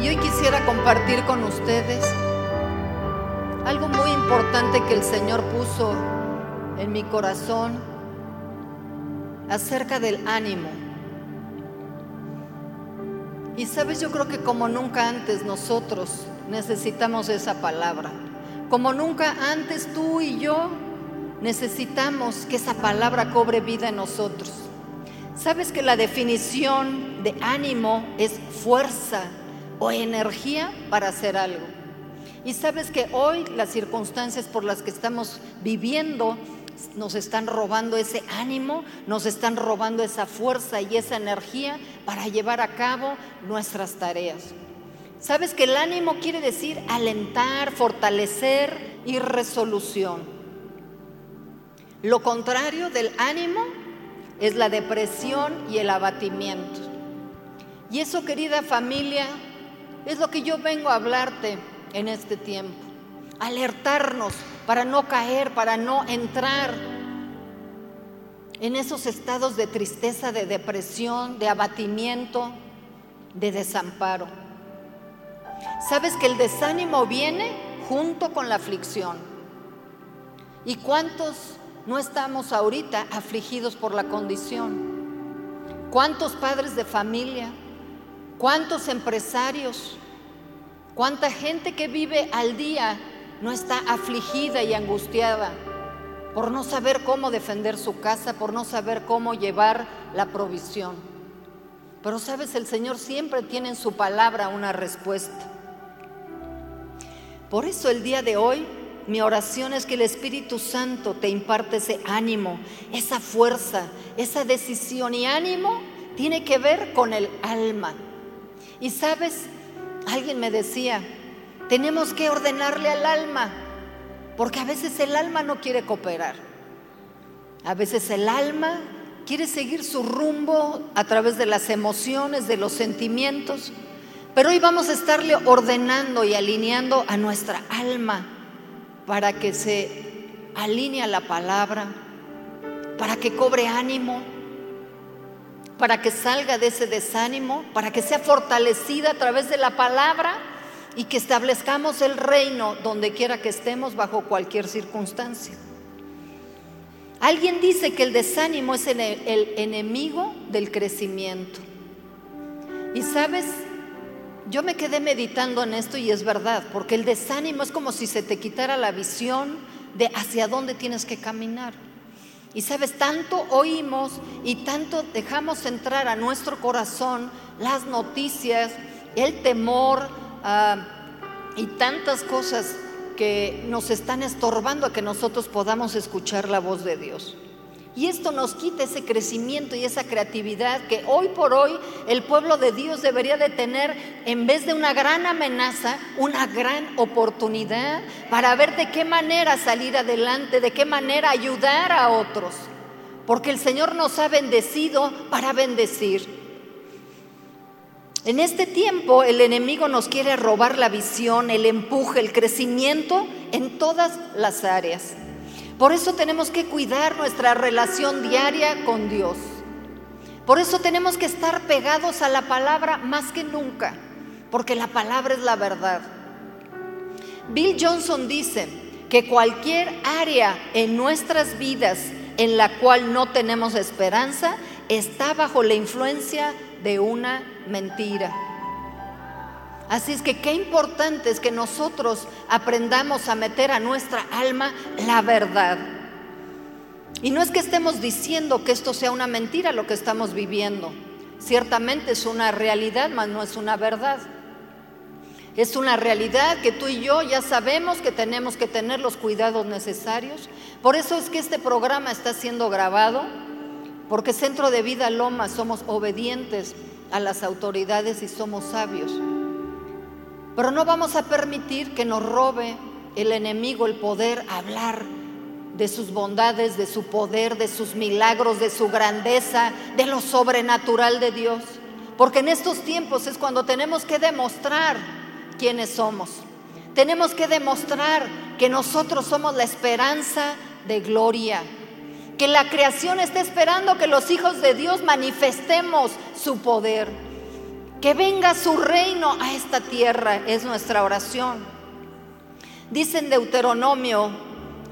Y hoy quisiera compartir con ustedes algo muy importante que el Señor puso en mi corazón acerca del ánimo. Y sabes, yo creo que como nunca antes nosotros necesitamos esa palabra. Como nunca antes tú y yo necesitamos que esa palabra cobre vida en nosotros. Sabes que la definición de ánimo es fuerza o energía para hacer algo. Y sabes que hoy las circunstancias por las que estamos viviendo nos están robando ese ánimo, nos están robando esa fuerza y esa energía para llevar a cabo nuestras tareas. Sabes que el ánimo quiere decir alentar, fortalecer y resolución. Lo contrario del ánimo es la depresión y el abatimiento. Y eso, querida familia, es lo que yo vengo a hablarte en este tiempo. Alertarnos para no caer, para no entrar en esos estados de tristeza, de depresión, de abatimiento, de desamparo. Sabes que el desánimo viene junto con la aflicción. ¿Y cuántos no estamos ahorita afligidos por la condición? ¿Cuántos padres de familia? ¿Cuántos empresarios? ¿Cuánta gente que vive al día no está afligida y angustiada por no saber cómo defender su casa, por no saber cómo llevar la provisión? Pero sabes, el Señor siempre tiene en su palabra una respuesta. Por eso el día de hoy mi oración es que el Espíritu Santo te imparte ese ánimo, esa fuerza, esa decisión y ánimo tiene que ver con el alma. Y sabes, alguien me decía, tenemos que ordenarle al alma, porque a veces el alma no quiere cooperar. A veces el alma quiere seguir su rumbo a través de las emociones, de los sentimientos. Pero hoy vamos a estarle ordenando y alineando a nuestra alma para que se alinee a la palabra, para que cobre ánimo, para que salga de ese desánimo, para que sea fortalecida a través de la palabra y que establezcamos el reino donde quiera que estemos bajo cualquier circunstancia. Alguien dice que el desánimo es el, enemigo del crecimiento. Y sabes, yo me quedé meditando en esto y es verdad, porque el desánimo es como si se te quitara la visión de hacia dónde tienes que caminar. Y sabes, tanto oímos y tanto dejamos entrar a nuestro corazón las noticias, el temor ah, y tantas cosas que nos están estorbando a que nosotros podamos escuchar la voz de Dios. Y esto nos quita ese crecimiento y esa creatividad que hoy por hoy el pueblo de Dios debería de tener, en vez de una gran amenaza, una gran oportunidad para ver de qué manera salir adelante, de qué manera ayudar a otros. Porque el Señor nos ha bendecido para bendecir. En este tiempo el enemigo nos quiere robar la visión, el empuje, el crecimiento en todas las áreas. Por eso tenemos que cuidar nuestra relación diaria con Dios. Por eso tenemos que estar pegados a la palabra más que nunca, porque la palabra es la verdad. Bill Johnson dice que cualquier área en nuestras vidas en la cual no tenemos esperanza está bajo la influencia de una mentira. Así es que qué importante es que nosotros aprendamos a meter a nuestra alma la verdad. Y no es que estemos diciendo que esto sea una mentira lo que estamos viviendo. Ciertamente es una realidad, mas no es una verdad. Es una realidad que tú y yo ya sabemos que tenemos que tener los cuidados necesarios. Por eso es que este programa está siendo grabado, porque Centro de Vida Loma somos obedientes a las autoridades y somos sabios. Pero no vamos a permitir que nos robe el enemigo el poder hablar de sus bondades, de su poder, de sus milagros, de su grandeza, de lo sobrenatural de Dios. Porque en estos tiempos es cuando tenemos que demostrar quiénes somos. Tenemos que demostrar que nosotros somos la esperanza de gloria. Que la creación está esperando que los hijos de Dios manifestemos su poder. Que venga su reino a esta tierra, es nuestra oración. Dice en Deuteronomio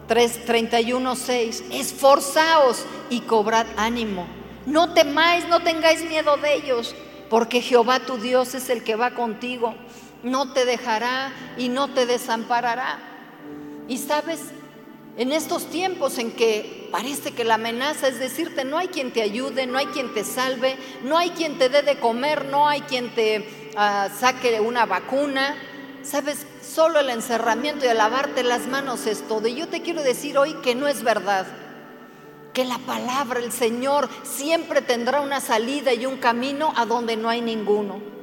3, 31, 6, esforzaos y cobrad ánimo. No temáis, no tengáis miedo de ellos, porque Jehová tu Dios es el que va contigo. No te dejará y no te desamparará. Y sabes, en estos tiempos en que parece que la amenaza es decirte, no hay quien te ayude, no hay quien te salve, no hay quien te dé de comer, no hay quien te ah, saque una vacuna, sabes, solo el encerramiento y el lavarte las manos es todo. Y yo te quiero decir hoy que no es verdad, que la palabra, el Señor, siempre tendrá una salida y un camino a donde no hay ninguno.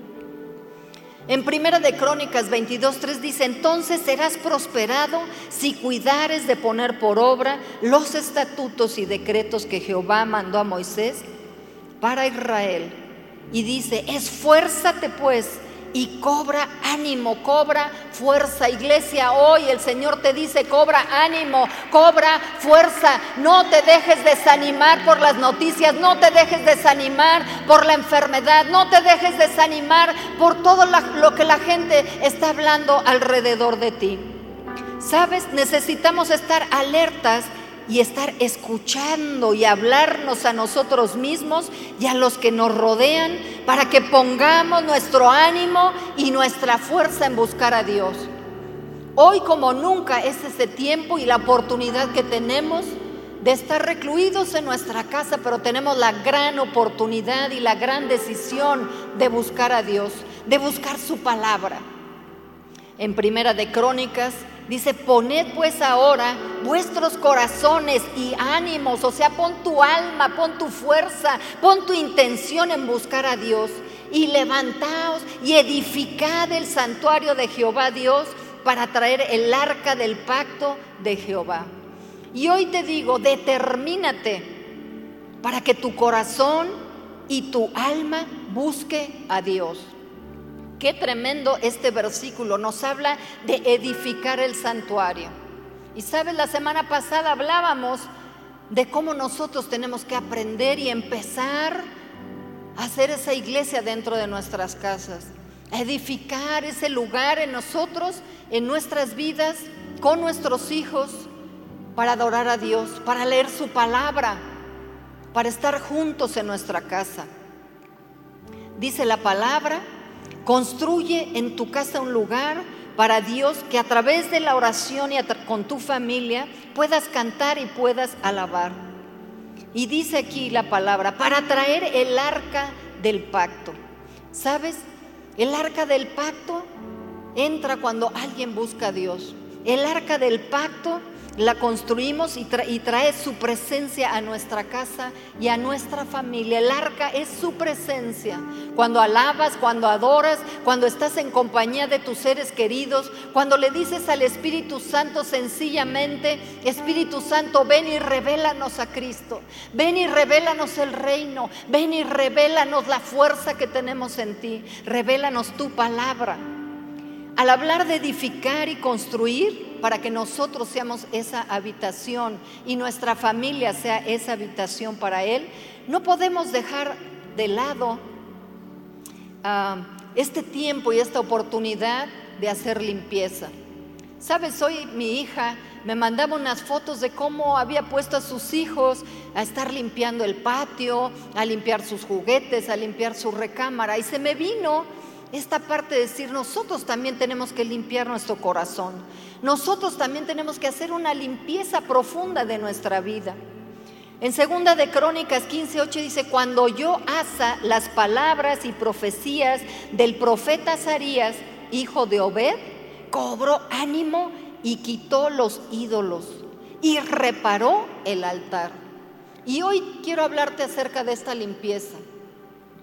En Primera de Crónicas 22:3 dice, "Entonces serás prosperado si cuidares de poner por obra los estatutos y decretos que Jehová mandó a Moisés para Israel." Y dice, "Esfuérzate pues y cobra ánimo, cobra fuerza. Iglesia, hoy el Señor te dice, cobra ánimo, cobra fuerza. No te dejes desanimar por las noticias, no te dejes desanimar por la enfermedad, no te dejes desanimar por todo lo que la gente está hablando alrededor de ti. Sabes, necesitamos estar alertas y estar escuchando y hablarnos a nosotros mismos y a los que nos rodean para que pongamos nuestro ánimo y nuestra fuerza en buscar a Dios. Hoy como nunca es ese tiempo y la oportunidad que tenemos de estar recluidos en nuestra casa, pero tenemos la gran oportunidad y la gran decisión de buscar a Dios, de buscar su palabra. En Primera de Crónicas Dice, poned pues ahora vuestros corazones y ánimos, o sea, pon tu alma, pon tu fuerza, pon tu intención en buscar a Dios y levantaos y edificad el santuario de Jehová Dios para traer el arca del pacto de Jehová. Y hoy te digo, determínate para que tu corazón y tu alma busque a Dios. Qué tremendo este versículo. Nos habla de edificar el santuario. Y sabes, la semana pasada hablábamos de cómo nosotros tenemos que aprender y empezar a hacer esa iglesia dentro de nuestras casas. edificar ese lugar en nosotros, en nuestras vidas, con nuestros hijos, para adorar a Dios, para leer su palabra, para estar juntos en nuestra casa. Dice la palabra Construye en tu casa un lugar para Dios que a través de la oración y con tu familia puedas cantar y puedas alabar. Y dice aquí la palabra, para traer el arca del pacto. ¿Sabes? El arca del pacto entra cuando alguien busca a Dios. El arca del pacto la construimos y, trae su presencia a nuestra casa y a nuestra familia. El arca es su presencia. Cuando alabas, cuando adoras, cuando estás en compañía de tus seres queridos, cuando le dices al Espíritu Santo sencillamente, Espíritu Santo, ven y revélanos a Cristo. Ven y revélanos el reino. Ven y revélanos la fuerza que tenemos en ti. Revélanos tu palabra. Al hablar de edificar y construir, para que nosotros seamos esa habitación y nuestra familia sea esa habitación para Él, no podemos dejar de lado ah, este tiempo y esta oportunidad de hacer limpieza. Sabes, hoy mi hija me mandaba unas fotos de cómo había puesto a sus hijos a estar limpiando el patio, a limpiar sus juguetes, a limpiar su recámara. Y se me vino esta parte de decir, nosotros también tenemos que limpiar nuestro corazón. Nosotros también tenemos que hacer una limpieza profunda de nuestra vida. En segunda de Crónicas 15:8 dice, "Cuando yo asa las palabras y profecías del profeta Azarías, hijo de Obed, cobró ánimo y quitó los ídolos y reparó el altar." Y hoy quiero hablarte acerca de esta limpieza,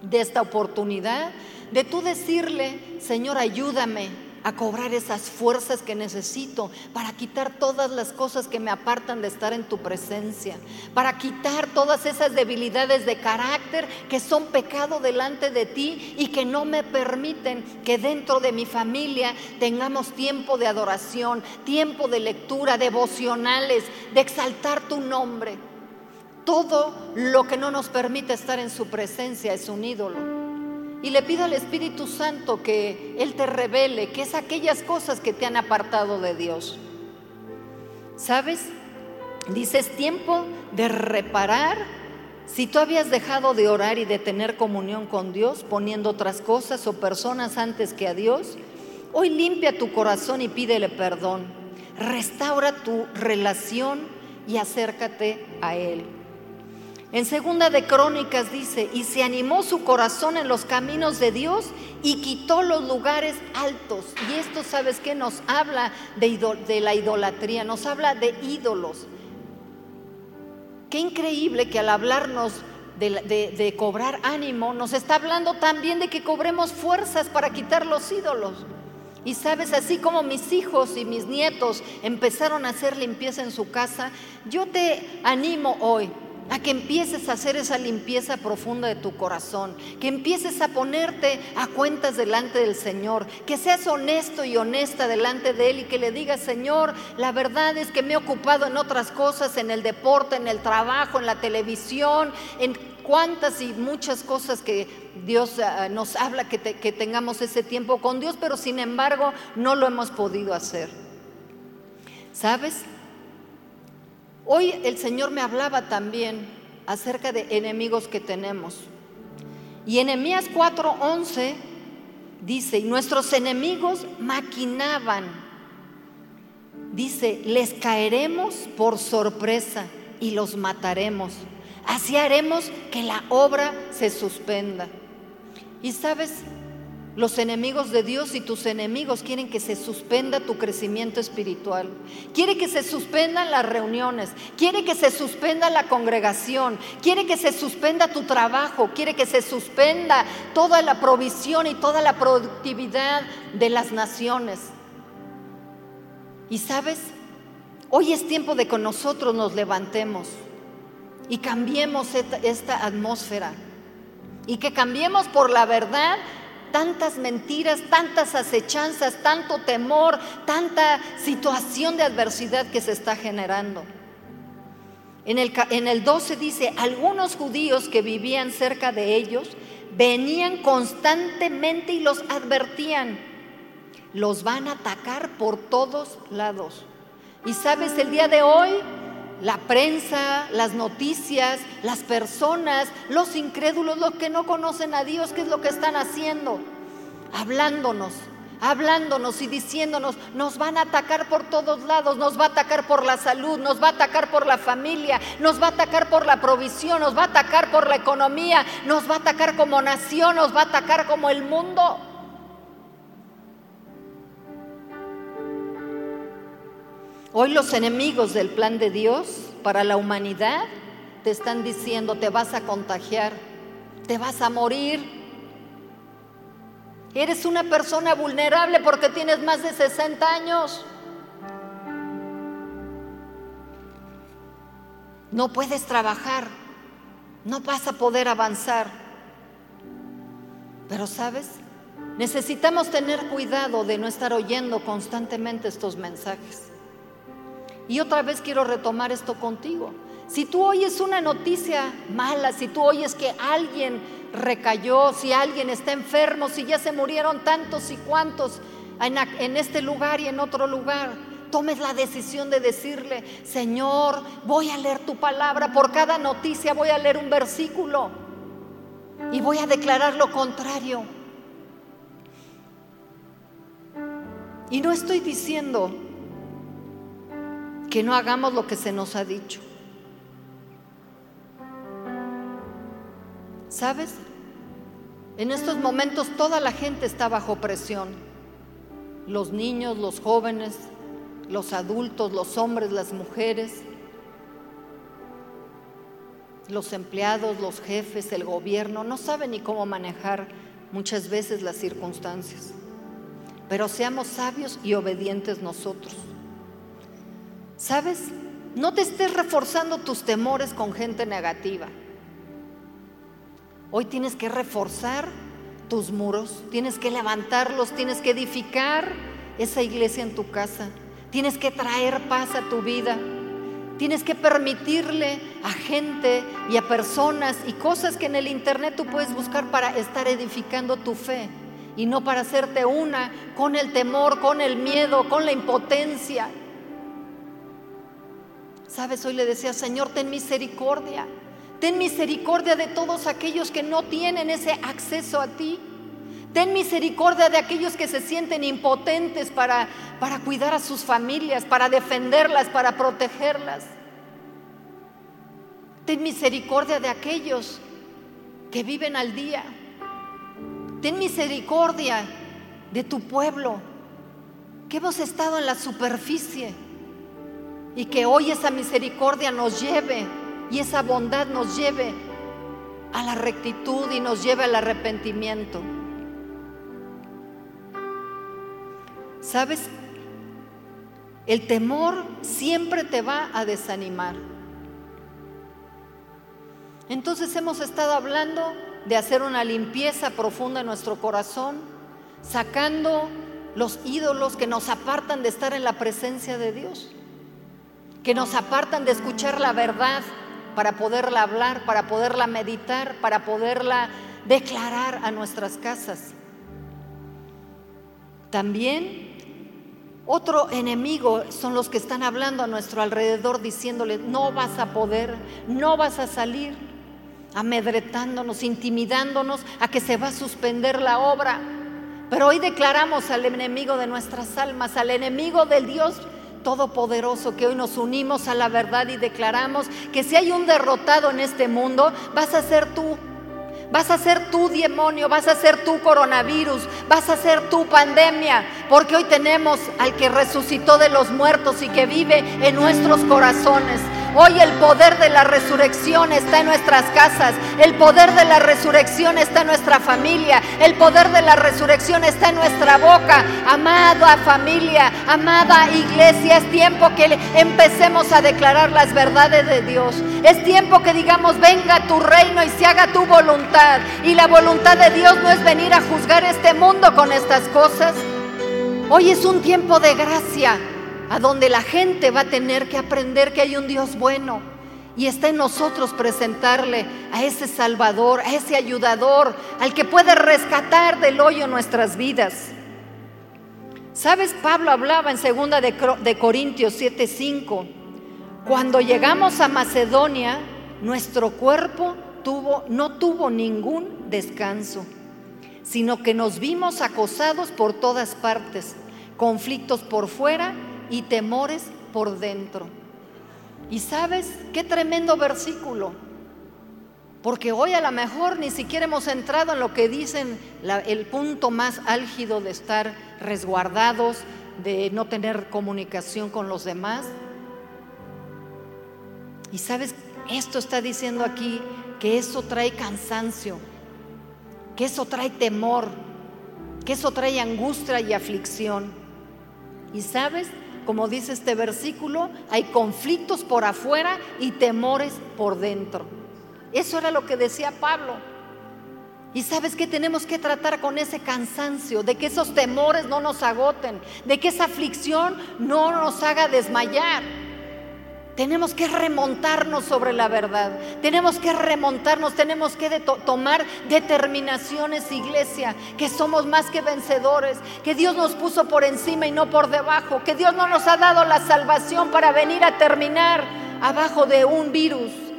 de esta oportunidad de tú decirle, Señor, ayúdame a cobrar esas fuerzas que necesito para quitar todas las cosas que me apartan de estar en tu presencia, para quitar todas esas debilidades de carácter que son pecado delante de ti y que no me permiten que dentro de mi familia tengamos tiempo de adoración, tiempo de lectura, devocionales, de exaltar tu nombre. Todo lo que no nos permite estar en su presencia es un ídolo. Y le pido al Espíritu Santo que Él te revele que es aquellas cosas que te han apartado de Dios. ¿Sabes? Dices tiempo de reparar. Si tú habías dejado de orar y de tener comunión con Dios, poniendo otras cosas o personas antes que a Dios, hoy limpia tu corazón y pídele perdón. Restaura tu relación y acércate a Él. En segunda de Crónicas dice, y se animó su corazón en los caminos de Dios y quitó los lugares altos. Y esto, ¿sabes qué? Nos habla de, la idolatría, nos habla de ídolos. Qué increíble que al hablarnos de, cobrar ánimo, nos está hablando también de que cobremos fuerzas para quitar los ídolos. Y sabes, así como mis hijos y mis nietos empezaron a hacer limpieza en su casa, yo te animo hoy a que empieces a hacer esa limpieza profunda de tu corazón, que empieces a ponerte a cuentas delante del Señor, que seas honesto y honesta delante de Él y que le digas, Señor, la verdad es que me he ocupado en otras cosas, en el deporte, en el trabajo, en la televisión, en cuantas y muchas cosas que Dios ah, nos habla que, que tengamos ese tiempo con Dios, pero sin embargo no lo hemos podido hacer. ¿Sabes? Hoy el Señor me hablaba también acerca de enemigos que tenemos. Y Enemías 4:11 dice, y nuestros enemigos maquinaban. Dice, les caeremos por sorpresa y los mataremos. Así haremos que la obra se suspenda. Y sabes, los enemigos de Dios y tus enemigos quieren que se suspenda tu crecimiento espiritual. Quiere que se suspendan las reuniones. Quiere que se suspenda la congregación. Quiere que se suspenda tu trabajo. Quiere que se suspenda toda la provisión y toda la productividad de las naciones. Y sabes, hoy es tiempo de que nosotros nos levantemos y cambiemos esta, atmósfera. Y que cambiemos por la verdad tantas mentiras, tantas acechanzas, tanto temor, tanta situación de adversidad que se está generando. En el, en el 12 dice, algunos judíos que vivían cerca de ellos venían constantemente y los advertían, los van a atacar por todos lados. Y sabes, el día de hoy la prensa, las noticias, las personas, los incrédulos, los que no conocen a Dios, ¿qué es lo que están haciendo? Hablándonos, hablándonos y diciéndonos, nos van a atacar por todos lados, nos va a atacar por la salud, nos va a atacar por la familia, nos va a atacar por la provisión, nos va a atacar por la economía, nos va a atacar como nación, nos va a atacar como el mundo. Hoy los enemigos del plan de Dios para la humanidad te están diciendo, te vas a contagiar, te vas a morir. Eres una persona vulnerable porque tienes más de 60 años. No puedes trabajar, no vas a poder avanzar. Pero sabes, necesitamos tener cuidado de no estar oyendo constantemente estos mensajes. Y otra vez quiero retomar esto contigo. Si tú oyes una noticia mala, si tú oyes que alguien recayó, si alguien está enfermo, si ya se murieron tantos y cuantos en, este lugar y en otro lugar, tomes la decisión de decirle, Señor, voy a leer tu palabra, por cada noticia voy a leer un versículo y voy a declarar lo contrario. Y no estoy diciendo que no hagamos lo que se nos ha dicho. ¿Sabes? En estos momentos toda la gente está bajo presión. Los niños, los jóvenes, los adultos, los hombres, las mujeres, los empleados, los jefes, el gobierno, no saben ni cómo manejar muchas veces las circunstancias. Pero seamos sabios y obedientes nosotros. ¿Sabes? No te estés reforzando tus temores con gente negativa. Hoy tienes que reforzar tus muros, tienes que levantarlos, tienes que edificar esa iglesia en tu casa, tienes que traer paz a tu vida, tienes que permitirle a gente y a personas y cosas que en el Internet tú puedes buscar para estar edificando tu fe y no para hacerte una con el temor, con el miedo, con la impotencia. Sabes, hoy le decía, Señor, ten misericordia. Ten misericordia de todos aquellos que no tienen ese acceso a ti. Ten misericordia de aquellos que se sienten impotentes para, para cuidar a sus familias, para defenderlas, para protegerlas. Ten misericordia de aquellos que viven al día. Ten misericordia de tu pueblo, que hemos estado en la superficie y que hoy esa misericordia nos lleve y esa bondad nos lleve a la rectitud y nos lleve al arrepentimiento. ¿Sabes? El temor siempre te va a desanimar. Entonces hemos estado hablando de hacer una limpieza profunda en nuestro corazón, sacando los ídolos que nos apartan de estar en la presencia de Dios, que nos apartan de escuchar la verdad para poderla hablar, para poderla meditar, para poderla declarar a nuestras casas. También otro enemigo son los que están hablando a nuestro alrededor diciéndole, no vas a poder, no vas a salir, amedretándonos, intimidándonos a que se va a suspender la obra. Pero hoy declaramos al enemigo de nuestras almas, al enemigo del Dios Todopoderoso, que hoy nos unimos a la verdad y declaramos que si hay un derrotado en este mundo, vas a ser tú. Vas a ser tu demonio, vas a ser tu coronavirus, vas a ser tu pandemia, porque hoy tenemos al que resucitó de los muertos y que vive en nuestros corazones. Hoy el poder de la resurrección está en nuestras casas, el poder de la resurrección está en nuestra familia, el poder de la resurrección está en nuestra boca. Amada familia, amada iglesia, es tiempo que empecemos a declarar las verdades de Dios. Es tiempo que digamos, venga tu reino y se haga tu voluntad. Y la voluntad de Dios no es venir a juzgar este mundo con estas cosas. Hoy es un tiempo de gracia a donde la gente va a tener que aprender que hay un Dios bueno. Y está en nosotros presentarle a ese Salvador, a ese ayudador, al que puede rescatar del hoyo nuestras vidas. ¿Sabes? Pablo hablaba en 2 de Corintios 7:5. Cuando llegamos a Macedonia, nuestro cuerpo tuvo, no tuvo ningún descanso, sino que nos vimos acosados por todas partes, conflictos por fuera y temores por dentro. Y sabes, qué tremendo versículo. Porque hoy a lo mejor ni siquiera hemos entrado en lo que dicen el punto más álgido de estar resguardados, de no tener comunicación con los demás. Y sabes, esto está diciendo aquí que eso trae cansancio, que eso trae temor, que eso trae angustia y aflicción. Y sabes, como dice este versículo, hay conflictos por afuera y temores por dentro. Eso era lo que decía Pablo. Y sabes que tenemos que tratar con ese cansancio, de que esos temores no nos agoten, de que esa aflicción no nos haga desmayar. Tenemos que remontarnos sobre la verdad. Tenemos que remontarnos, tenemos que tomar determinaciones, iglesia, que somos más que vencedores, que Dios nos puso por encima y no por debajo, que Dios no nos ha dado la salvación para venir a terminar abajo de un virus.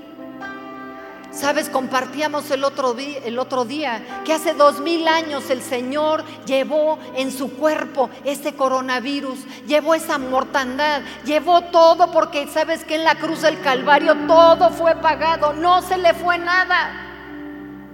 Sabes, compartíamos el otro, día, el otro día que hace dos mil años el Señor llevó en su cuerpo ese coronavirus, llevó esa mortandad, llevó todo porque sabes que en la cruz del Calvario todo fue pagado, no se le fue nada.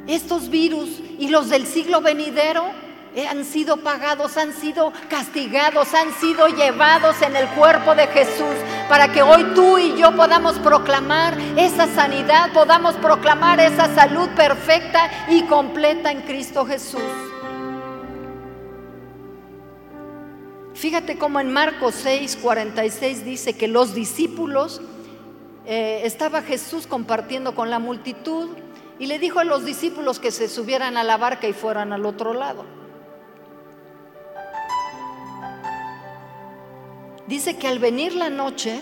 Estos virus y los del siglo venidero han sido pagados, han sido castigados, han sido llevados en el cuerpo de Jesús para que hoy tú y yo podamos proclamar esa sanidad, podamos proclamar esa salud perfecta y completa en Cristo Jesús. Fíjate cómo en Marcos 6, 46 dice que los discípulos, eh, estaba Jesús compartiendo con la multitud y le dijo a los discípulos que se subieran a la barca y fueran al otro lado. Dice que al venir la noche,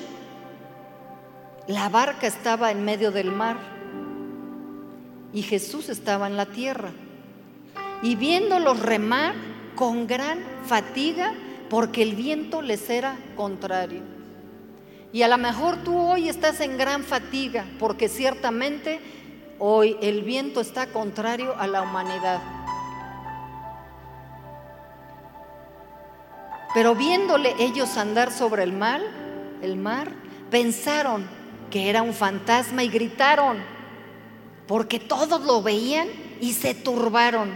La barca estaba en medio del mar y Jesús estaba en la tierra. Y viéndolos remar con gran fatiga, porque el viento les era contrario. Y a lo mejor tú hoy estás en gran fatiga, porque ciertamente hoy el viento está contrario a la humanidad. Pero viéndole ellos andar sobre el mar, el mar, pensaron que era un fantasma y gritaron, porque todos lo veían y se turbaron.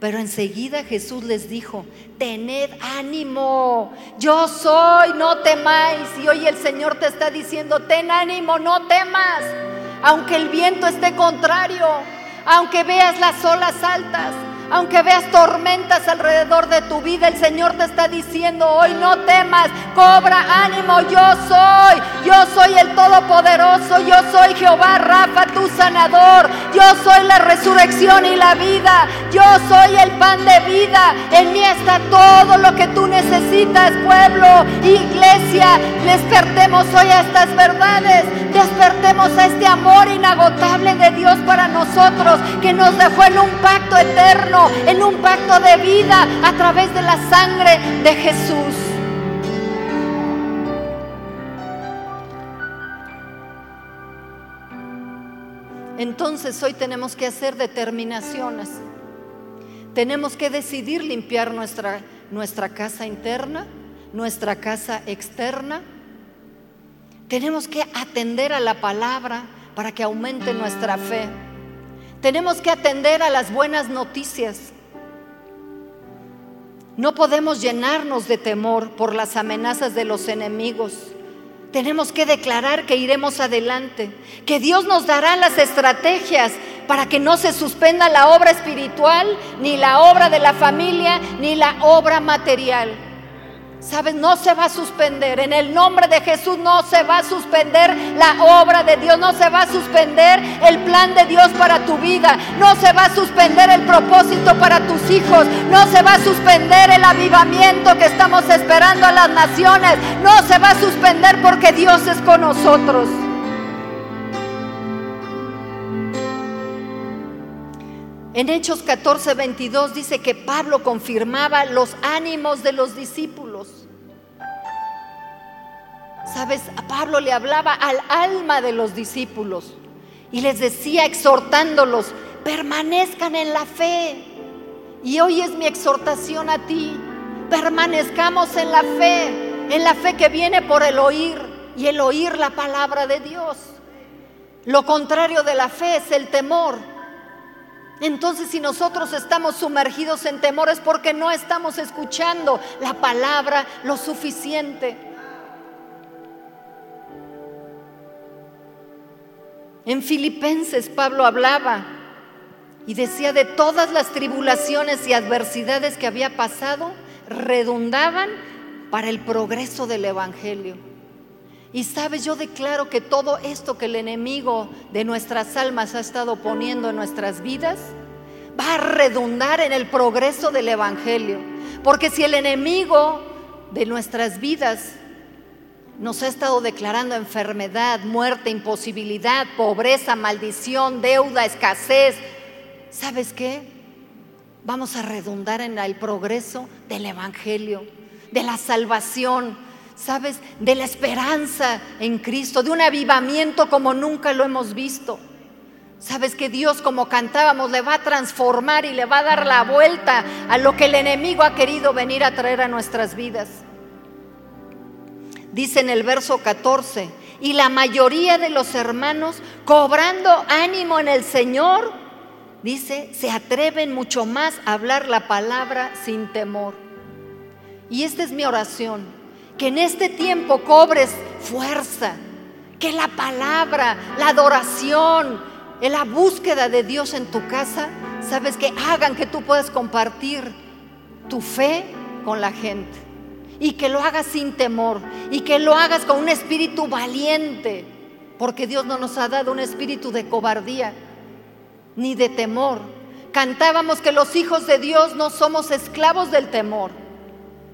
Pero enseguida Jesús les dijo, tened ánimo, yo soy, no temáis. Y hoy el Señor te está diciendo, ten ánimo, no temas, aunque el viento esté contrario, aunque veas las olas altas, aunque veas tormentas alrededor de tu vida, el Señor te está diciendo hoy, no temas, cobra ánimo, yo soy, yo soy el Todopoderoso, yo soy Jehová Rafa, tu sanador, yo soy la resurrección y la vida, yo soy el pan de vida, en mí está todo lo que tú necesitas, pueblo, despertemos hoy a estas verdades, despertemos a este amor inagotable de Dios para nosotros, que nos dejó en un pacto eterno en un pacto de vida a través de la sangre de Jesús. Entonces hoy tenemos que hacer determinaciones. Tenemos que decidir limpiar nuestra, nuestra casa interna, nuestra casa externa. Tenemos que atender a la palabra para que aumente nuestra fe. Tenemos que atender a las buenas noticias. No podemos llenarnos de temor por las amenazas de los enemigos. Tenemos que declarar que iremos adelante, que Dios nos dará las estrategias para que no se suspenda la obra espiritual, ni la obra de la familia, ni la obra material. ¿Sabes? No se va a suspender. En el nombre de Jesús no se va a suspender la obra de Dios. No se va a suspender el plan de Dios para tu vida. No se va a suspender el propósito para tus hijos. No se va a suspender el avivamiento que estamos esperando a las naciones. No se va a suspender porque Dios es con nosotros. En Hechos 14, 22 dice que Pablo confirmaba los ánimos de los discípulos. Sabes, a Pablo le hablaba al alma de los discípulos y les decía exhortándolos, permanezcan en la fe. Y hoy es mi exhortación a ti, permanezcamos en la fe, en la fe que viene por el oír y el oír la palabra de Dios. Lo contrario de la fe es el temor. Entonces si nosotros estamos sumergidos en temores porque no estamos escuchando la palabra lo suficiente. En Filipenses Pablo hablaba y decía de todas las tribulaciones y adversidades que había pasado, redundaban para el progreso del Evangelio. Y sabes, yo declaro que todo esto que el enemigo de nuestras almas ha estado poniendo en nuestras vidas va a redundar en el progreso del Evangelio. Porque si el enemigo de nuestras vidas nos ha estado declarando enfermedad, muerte, imposibilidad, pobreza, maldición, deuda, escasez, ¿sabes qué? Vamos a redundar en el progreso del Evangelio, de la salvación, ¿sabes? De la esperanza en Cristo, de un avivamiento como nunca lo hemos visto. Sabes que Dios, como cantábamos, le va a transformar y le va a dar la vuelta a lo que el enemigo ha querido venir a traer a nuestras vidas. Dice en el verso 14, y la mayoría de los hermanos, cobrando ánimo en el Señor, dice, se atreven mucho más a hablar la palabra sin temor. Y esta es mi oración que en este tiempo cobres fuerza, que la palabra, la adoración, la búsqueda de Dios en tu casa, sabes que hagan que tú puedas compartir tu fe con la gente y que lo hagas sin temor y que lo hagas con un espíritu valiente, porque Dios no nos ha dado un espíritu de cobardía ni de temor. Cantábamos que los hijos de Dios no somos esclavos del temor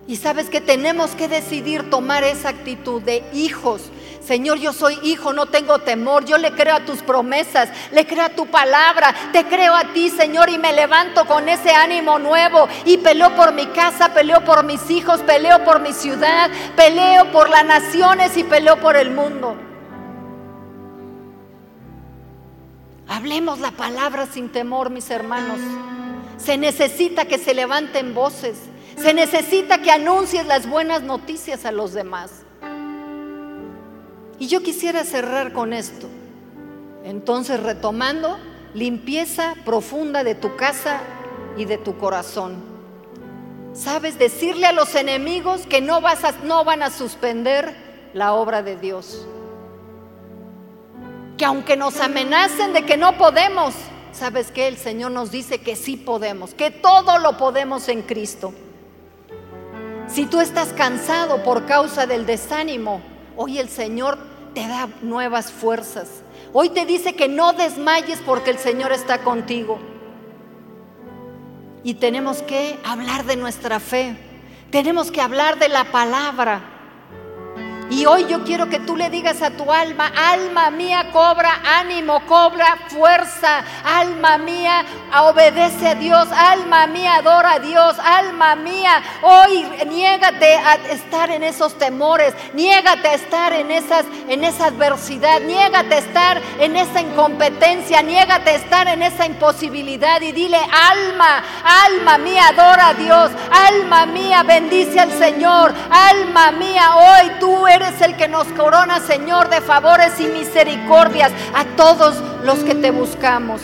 y sabes que tenemos que decidir tomar esa actitud de hijos. Señor, yo soy hijo, no tengo temor, yo le creo a tus promesas, le creo a tu palabra, te creo a ti, Señor, y me levanto con ese ánimo nuevo y peleo por mi casa, peleo por mis hijos, peleo por mi ciudad, peleo por las naciones y peleo por el mundo. Hablemos la palabra sin temor, mis hermanos. Se necesita que se levanten voces. Se necesita que anuncies las buenas noticias a los demás. Y yo quisiera cerrar con esto. Entonces, retomando, limpieza profunda de tu casa y de tu corazón. ¿Sabes? Decirle a los enemigos que no, vas no van a suspender la obra de Dios. Que aunque nos amenacen de que no podemos, ¿sabes qué? El Señor nos dice que sí podemos, que todo lo podemos en Cristo. Si tú estás cansado por causa del desánimo, hoy el Señor te da nuevas fuerzas. Hoy te dice que no desmayes porque el Señor está contigo. Y tenemos que hablar de nuestra fe. Tenemos que hablar de la palabra. Y hoy yo quiero que tú le digas a tu alma, alma mía, cobra ánimo, cobra fuerza, alma mía, obedece a Dios, alma mía, adora a Dios, alma mía, hoy niégate a estar en esos temores, niégate a estar en, esas, en esa adversidad, niégate a estar en esa incompetencia, niégate a estar en esa imposibilidad y dile, alma, alma mía, adora a Dios, alma mía, bendice al Señor, alma mía, hoy tú eres el que nos corona, Señor, de favores y misericordias a todos los que te buscamos.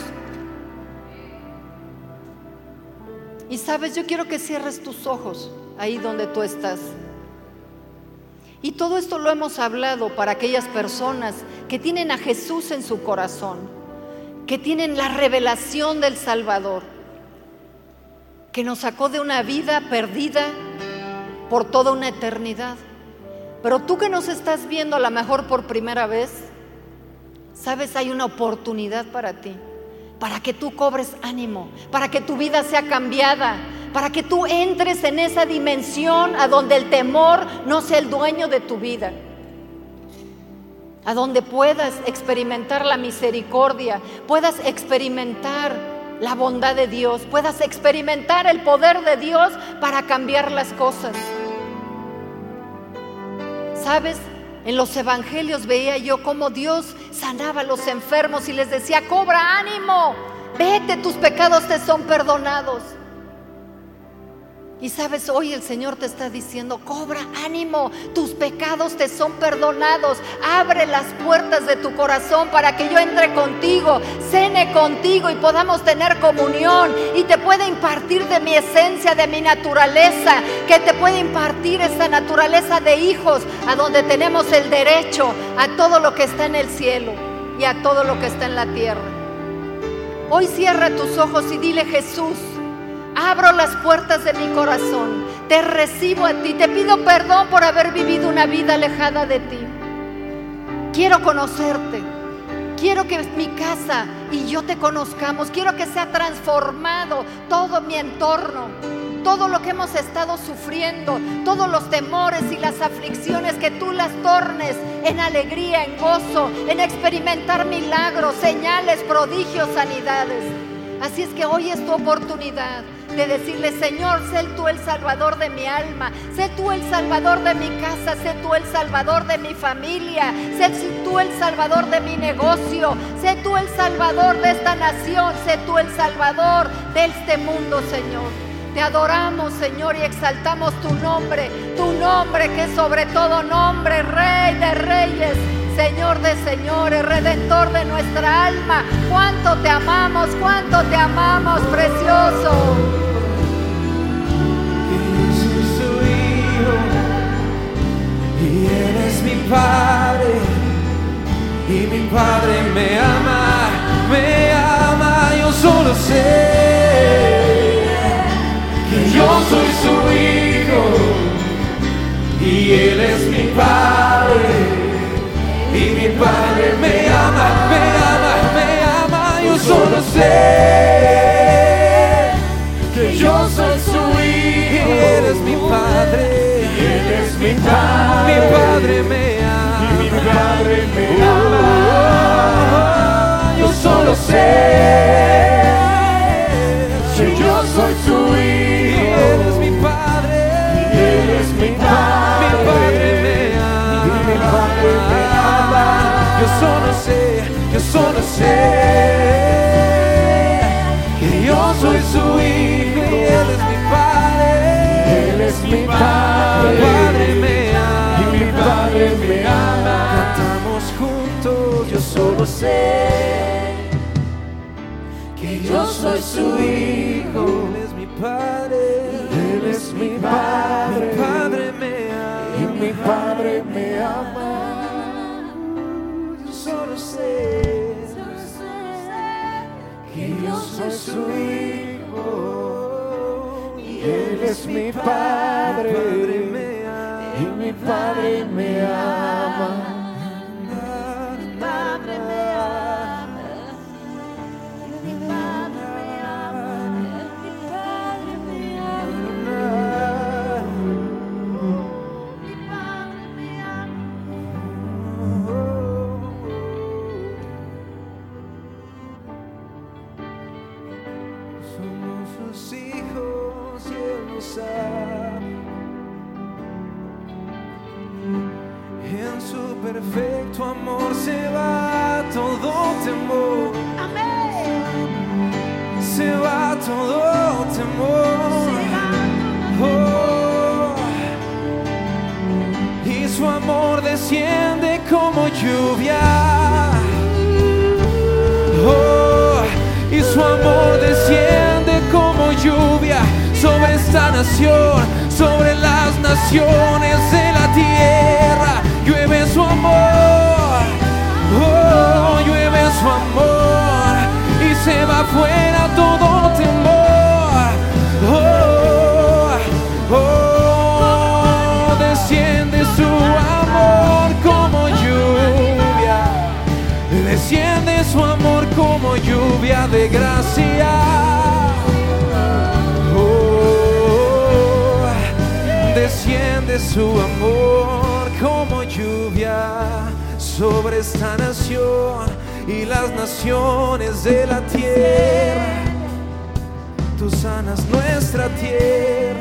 Y sabes, yo quiero que cierres tus ojos ahí donde tú estás. Y todo esto lo hemos hablado para aquellas personas que tienen a Jesús en su corazón, que tienen la revelación del Salvador, que nos sacó de una vida perdida por toda una eternidad. Pero tú que nos estás viendo a lo mejor por primera vez, sabes, hay una oportunidad para ti, para que tú cobres ánimo, para que tu vida sea cambiada, para que tú entres en esa dimensión a donde el temor no sea el dueño de tu vida, a donde puedas experimentar la misericordia, puedas experimentar la bondad de Dios, puedas experimentar el poder de Dios para cambiar las cosas. ¿Sabes? En los evangelios veía yo cómo Dios sanaba a los enfermos y les decía, cobra ánimo, vete, tus pecados te son perdonados. Y sabes, hoy el Señor te está diciendo, cobra ánimo, tus pecados te son perdonados. Abre las puertas de tu corazón para que yo entre contigo, cene contigo y podamos tener comunión. Y te pueda impartir de mi esencia, de mi naturaleza, que te puede impartir esa naturaleza de hijos, a donde tenemos el derecho a todo lo que está en el cielo y a todo lo que está en la tierra. Hoy cierra tus ojos y dile Jesús. Abro las puertas de mi corazón. Te recibo a ti. Te pido perdón por haber vivido una vida alejada de ti. Quiero conocerte. Quiero que mi casa y yo te conozcamos. Quiero que sea transformado todo mi entorno. Todo lo que hemos estado sufriendo, todos los temores y las aflicciones, que tú las tornes en alegría, en gozo, en experimentar milagros, señales, prodigios, sanidades. Así es que hoy es tu oportunidad de decirle, Señor, sé tú el salvador de mi alma, sé tú el salvador de mi casa, sé tú el salvador de mi familia, sé tú el salvador de mi negocio, sé tú el salvador de esta nación, sé tú el salvador de este mundo, Señor. Te adoramos, Señor, y exaltamos tu nombre, tu nombre que es sobre todo nombre, Rey de Reyes, Señor de señores, Redentor de nuestra alma. Cuánto te amamos, cuánto te amamos, precioso. y Él es mi Padre, y mi Padre me ama, me ama, yo solo sé que yo soy su Hijo, y Él es mi Padre, y mi Padre me ama, me ama, me ama. Yo solo sé que yo soy su hijo. Y eres mi Padre, y eres mi Padre. Mi Padre me ama, y mi Padre me ama. Uh, uh, uh. Sé que yo soy su hijo. Él es mi Padre. Él es mi Padre. Mi Padre me Y ama. mi Padre me ama. Yo solo sé Que yo soy su hijo. Y Él es mi Padre. Y mi Padre me ama. Su amor como lluvia de gracia. Oh, desciende su amor como lluvia sobre esta nación y las naciones de la tierra. Tú sanas nuestra tierra,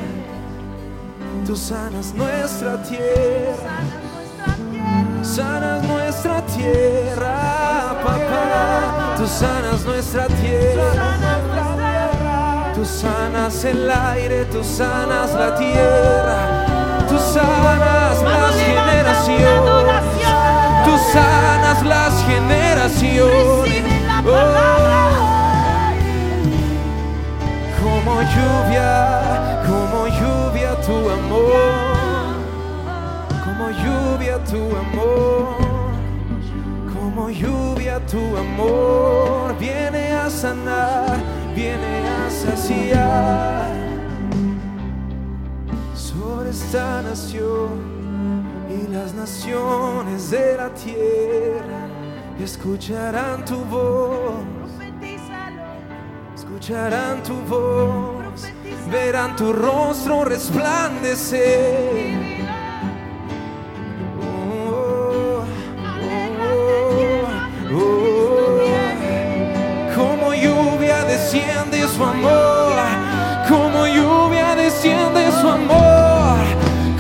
tú sanas nuestra tierra. Sanas nuestra tierra, papá. Tú sanas nuestra tierra. Tú sanas el aire, tú sanas la tierra. Tú sanas las generaciones. Tú sanas las generaciones. Oh, como lluvia, como lluvia tu amor lluvia tu amor, como lluvia tu amor, viene a sanar, viene a saciar sobre esta nación y las naciones de la tierra. Escucharán tu voz, escucharán tu voz, verán tu rostro resplandecer. Su amor, como lluvia desciende su amor,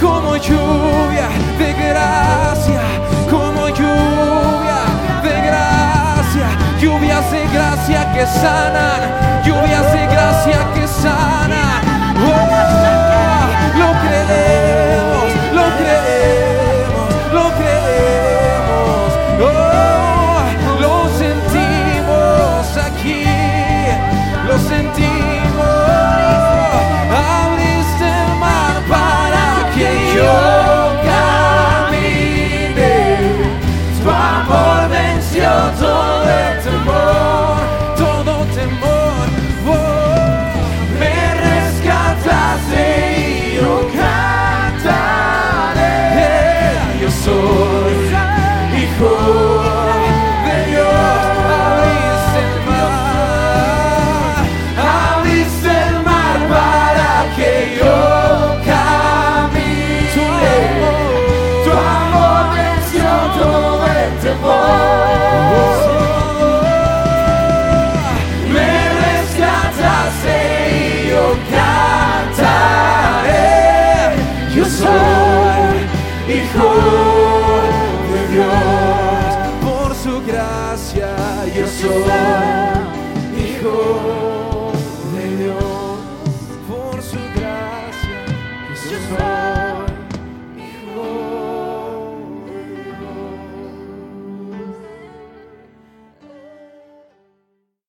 como lluvia de gracia, como lluvia de gracia, lluvias de gracia que sanan, lluvias de gracia que sanan.